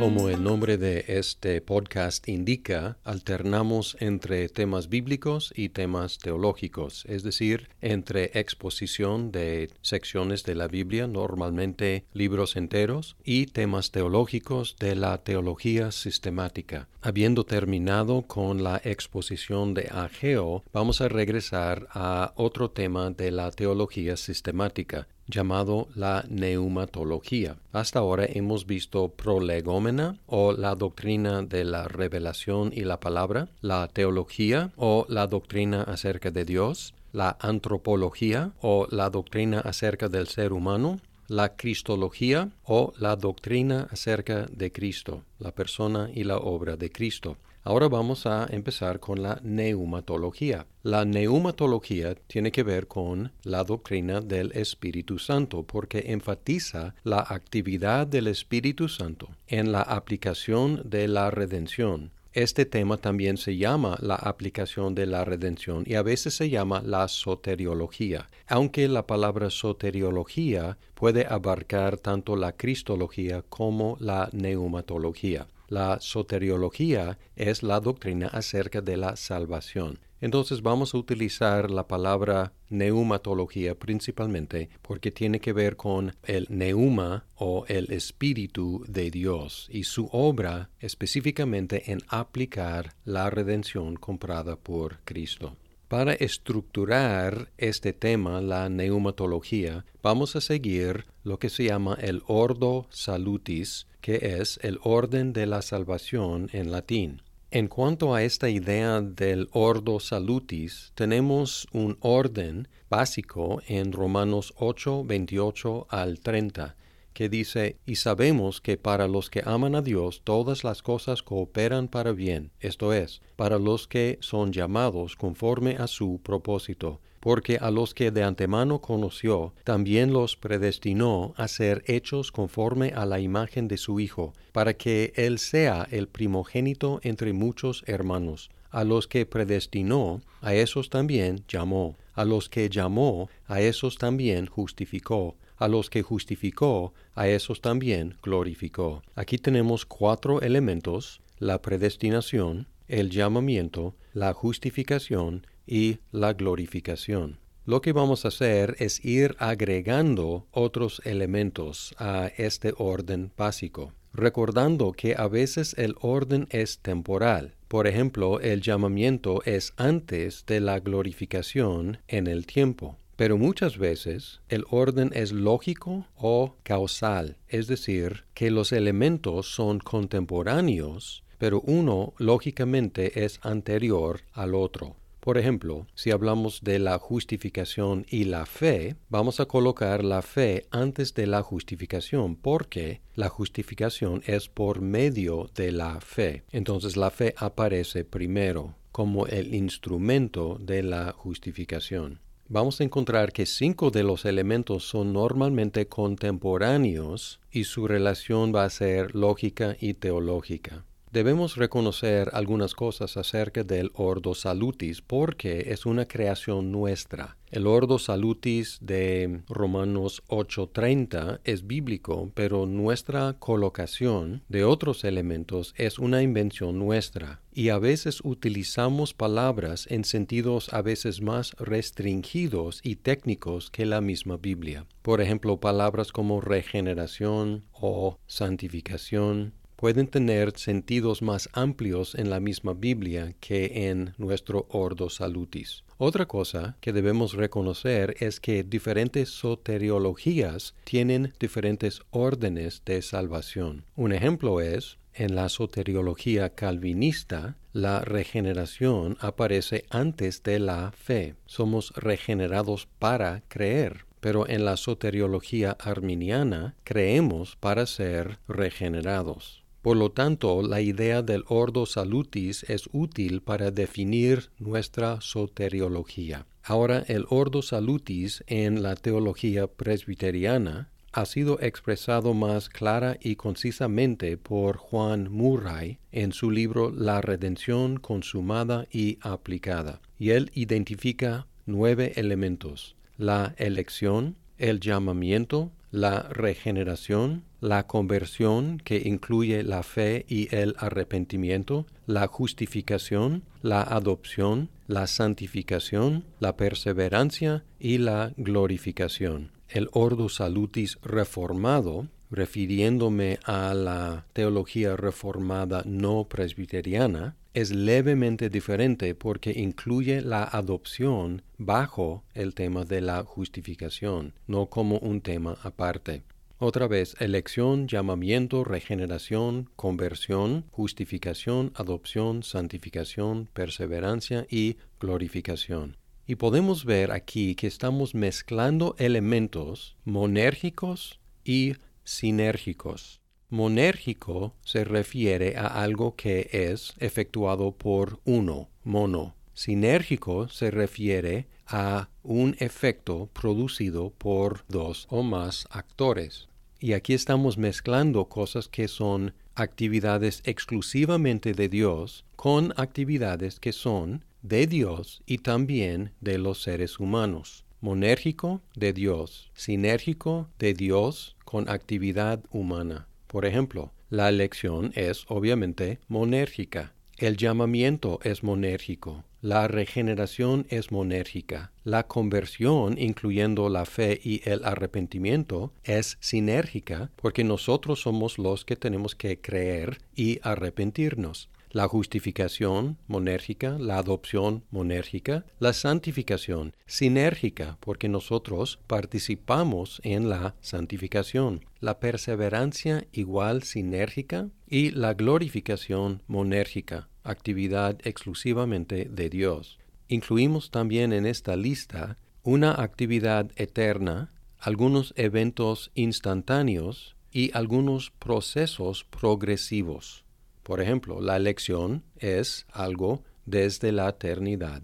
Como el nombre de este podcast indica, alternamos entre temas bíblicos y temas teológicos, es decir, entre exposición de secciones de la Biblia, normalmente libros enteros, y temas teológicos de la teología sistemática. Habiendo terminado con la exposición de Ageo, vamos a regresar a otro tema de la teología sistemática, llamado la neumatología. Hasta ahora hemos visto prolegómena o la doctrina de la revelación y la palabra, la teología o la doctrina acerca de Dios, la antropología o la doctrina acerca del ser humano, la cristología o la doctrina acerca de Cristo, la persona y la obra de Cristo. Ahora vamos a empezar con la neumatología. La neumatología tiene que ver con la doctrina del Espíritu Santo porque enfatiza la actividad del Espíritu Santo en la aplicación de la redención. Este tema también se llama la aplicación de la redención y a veces se llama la soteriología, aunque la palabra soteriología puede abarcar tanto la cristología como la neumatología. La soteriología es la doctrina acerca de la salvación. Entonces vamos a utilizar la palabra neumatología principalmente porque tiene que ver con el neuma o el espíritu de Dios y su obra específicamente en aplicar la redención comprada por Cristo. Para estructurar este tema, la neumatología, vamos a seguir lo que se llama el ordo salutis, que es el orden de la salvación en latín. En cuanto a esta idea del ordo salutis, tenemos un orden básico en Romanos 8, 28 al 30, que dice, y sabemos que para los que aman a Dios todas las cosas cooperan para bien, esto es, para los que son llamados conforme a su propósito, porque a los que de antemano conoció, también los predestinó a ser hechos conforme a la imagen de su Hijo, para que Él sea el primogénito entre muchos hermanos. A los que predestinó, a esos también llamó. A los que llamó, a esos también justificó a los que justificó, a esos también glorificó. Aquí tenemos cuatro elementos, la predestinación, el llamamiento, la justificación y la glorificación. Lo que vamos a hacer es ir agregando otros elementos a este orden básico, recordando que a veces el orden es temporal. Por ejemplo, el llamamiento es antes de la glorificación en el tiempo. Pero muchas veces el orden es lógico o causal, es decir, que los elementos son contemporáneos, pero uno lógicamente es anterior al otro. Por ejemplo, si hablamos de la justificación y la fe, vamos a colocar la fe antes de la justificación porque la justificación es por medio de la fe. Entonces la fe aparece primero como el instrumento de la justificación vamos a encontrar que cinco de los elementos son normalmente contemporáneos y su relación va a ser lógica y teológica. Debemos reconocer algunas cosas acerca del Ordo Salutis porque es una creación nuestra. El Ordo Salutis de Romanos 8:30 es bíblico, pero nuestra colocación de otros elementos es una invención nuestra. Y a veces utilizamos palabras en sentidos a veces más restringidos y técnicos que la misma Biblia. Por ejemplo, palabras como regeneración o santificación pueden tener sentidos más amplios en la misma Biblia que en nuestro Ordo Salutis. Otra cosa que debemos reconocer es que diferentes soteriologías tienen diferentes órdenes de salvación. Un ejemplo es, en la soteriología calvinista, la regeneración aparece antes de la fe. Somos regenerados para creer pero en la soteriología arminiana creemos para ser regenerados. Por lo tanto, la idea del ordo salutis es útil para definir nuestra soteriología. Ahora, el ordo salutis en la teología presbiteriana ha sido expresado más clara y concisamente por Juan Murray en su libro La redención consumada y aplicada. Y él identifica nueve elementos. La elección, el llamamiento, la regeneración, la conversión que incluye la fe y el arrepentimiento, la justificación, la adopción, la santificación, la perseverancia y la glorificación. El Ordo Salutis reformado, refiriéndome a la teología reformada no presbiteriana, es levemente diferente porque incluye la adopción bajo el tema de la justificación, no como un tema aparte. Otra vez, elección, llamamiento, regeneración, conversión, justificación, adopción, santificación, perseverancia y glorificación. Y podemos ver aquí que estamos mezclando elementos monérgicos y sinérgicos. Monérgico se refiere a algo que es efectuado por uno, mono. Sinérgico se refiere a un efecto producido por dos o más actores. Y aquí estamos mezclando cosas que son actividades exclusivamente de Dios con actividades que son de Dios y también de los seres humanos. Monérgico de Dios, sinérgico de Dios con actividad humana. Por ejemplo, la elección es obviamente monérgica. El llamamiento es monérgico. La regeneración es monérgica. La conversión, incluyendo la fe y el arrepentimiento, es sinérgica porque nosotros somos los que tenemos que creer y arrepentirnos la justificación monérgica, la adopción monérgica, la santificación sinérgica, porque nosotros participamos en la santificación, la perseverancia igual sinérgica y la glorificación monérgica, actividad exclusivamente de Dios. Incluimos también en esta lista una actividad eterna, algunos eventos instantáneos y algunos procesos progresivos. Por ejemplo, la elección es algo desde la eternidad,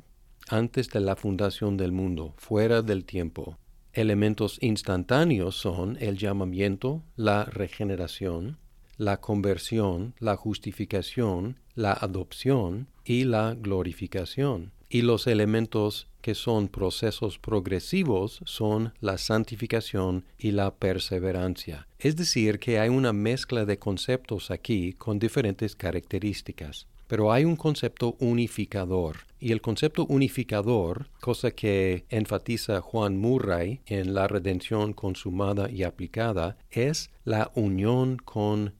antes de la fundación del mundo, fuera del tiempo. Elementos instantáneos son el llamamiento, la regeneración, la conversión, la justificación, la adopción y la glorificación. Y los elementos que son procesos progresivos son la santificación y la perseverancia. Es decir, que hay una mezcla de conceptos aquí con diferentes características. Pero hay un concepto unificador. Y el concepto unificador, cosa que enfatiza Juan Murray en la redención consumada y aplicada, es la unión con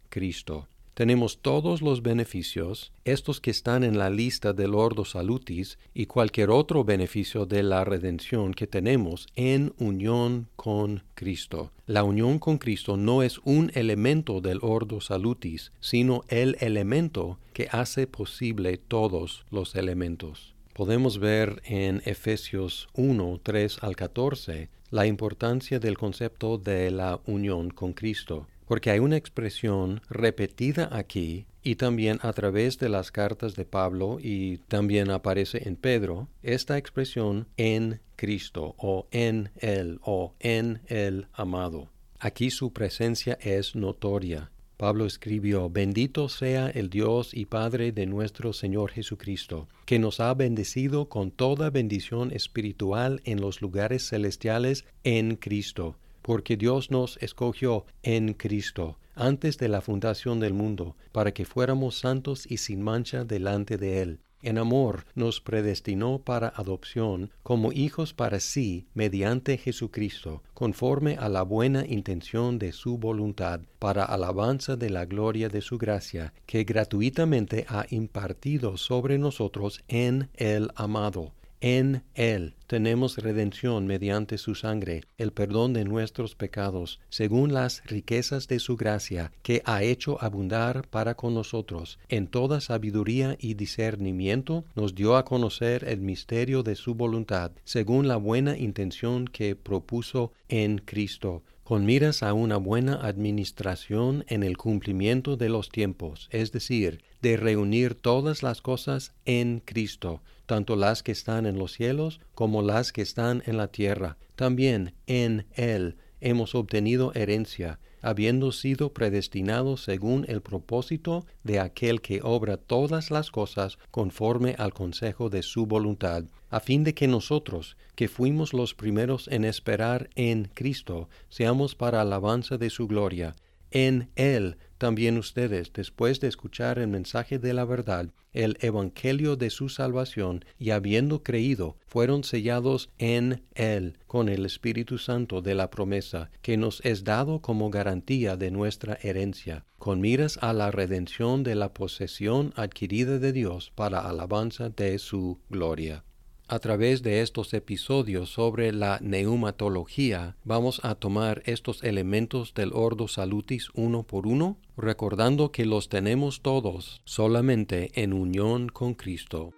Tenemos todos los beneficios, estos que están en la lista del Ordo Salutis y cualquier otro beneficio de la redención que tenemos en unión con Cristo. La unión con Cristo no es un elemento del Ordo Salutis, sino el elemento que hace posible todos los elementos. Podemos ver en Efesios 1, 3 al 14 la importancia del concepto de la unión con Cristo porque hay una expresión repetida aquí y también a través de las cartas de Pablo y también aparece en Pedro, esta expresión en Cristo o en Él o en el amado. Aquí su presencia es notoria. Pablo escribió, Bendito sea el Dios y Padre de nuestro Señor Jesucristo, que nos ha bendecido con toda bendición espiritual en los lugares celestiales en Cristo porque Dios nos escogió en Cristo antes de la fundación del mundo, para que fuéramos santos y sin mancha delante de Él. En amor nos predestinó para adopción como hijos para sí mediante Jesucristo, conforme a la buena intención de su voluntad, para alabanza de la gloria de su gracia, que gratuitamente ha impartido sobre nosotros en el amado en Él tenemos redención mediante su sangre, el perdón de nuestros pecados, según las riquezas de su gracia, que ha hecho abundar para con nosotros. En toda sabiduría y discernimiento nos dio a conocer el misterio de su voluntad, según la buena intención que propuso en Cristo con miras a una buena administración en el cumplimiento de los tiempos, es decir, de reunir todas las cosas en Cristo, tanto las que están en los cielos como las que están en la tierra, también en Él, hemos obtenido herencia, habiendo sido predestinados según el propósito de aquel que obra todas las cosas conforme al consejo de su voluntad, a fin de que nosotros, que fuimos los primeros en esperar en Cristo, seamos para alabanza de su gloria. En Él también ustedes, después de escuchar el mensaje de la verdad, el Evangelio de su salvación, y habiendo creído, fueron sellados en Él con el Espíritu Santo de la promesa, que nos es dado como garantía de nuestra herencia, con miras a la redención de la posesión adquirida de Dios para alabanza de su gloria. A través de estos episodios sobre la neumatología vamos a tomar estos elementos del Ordo Salutis uno por uno, recordando que los tenemos todos solamente en unión con Cristo.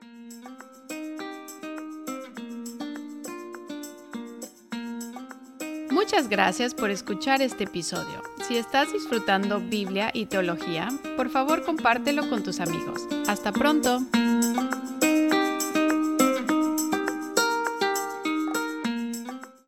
Muchas gracias por escuchar este episodio. Si estás disfrutando Biblia y teología, por favor compártelo con tus amigos. Hasta pronto.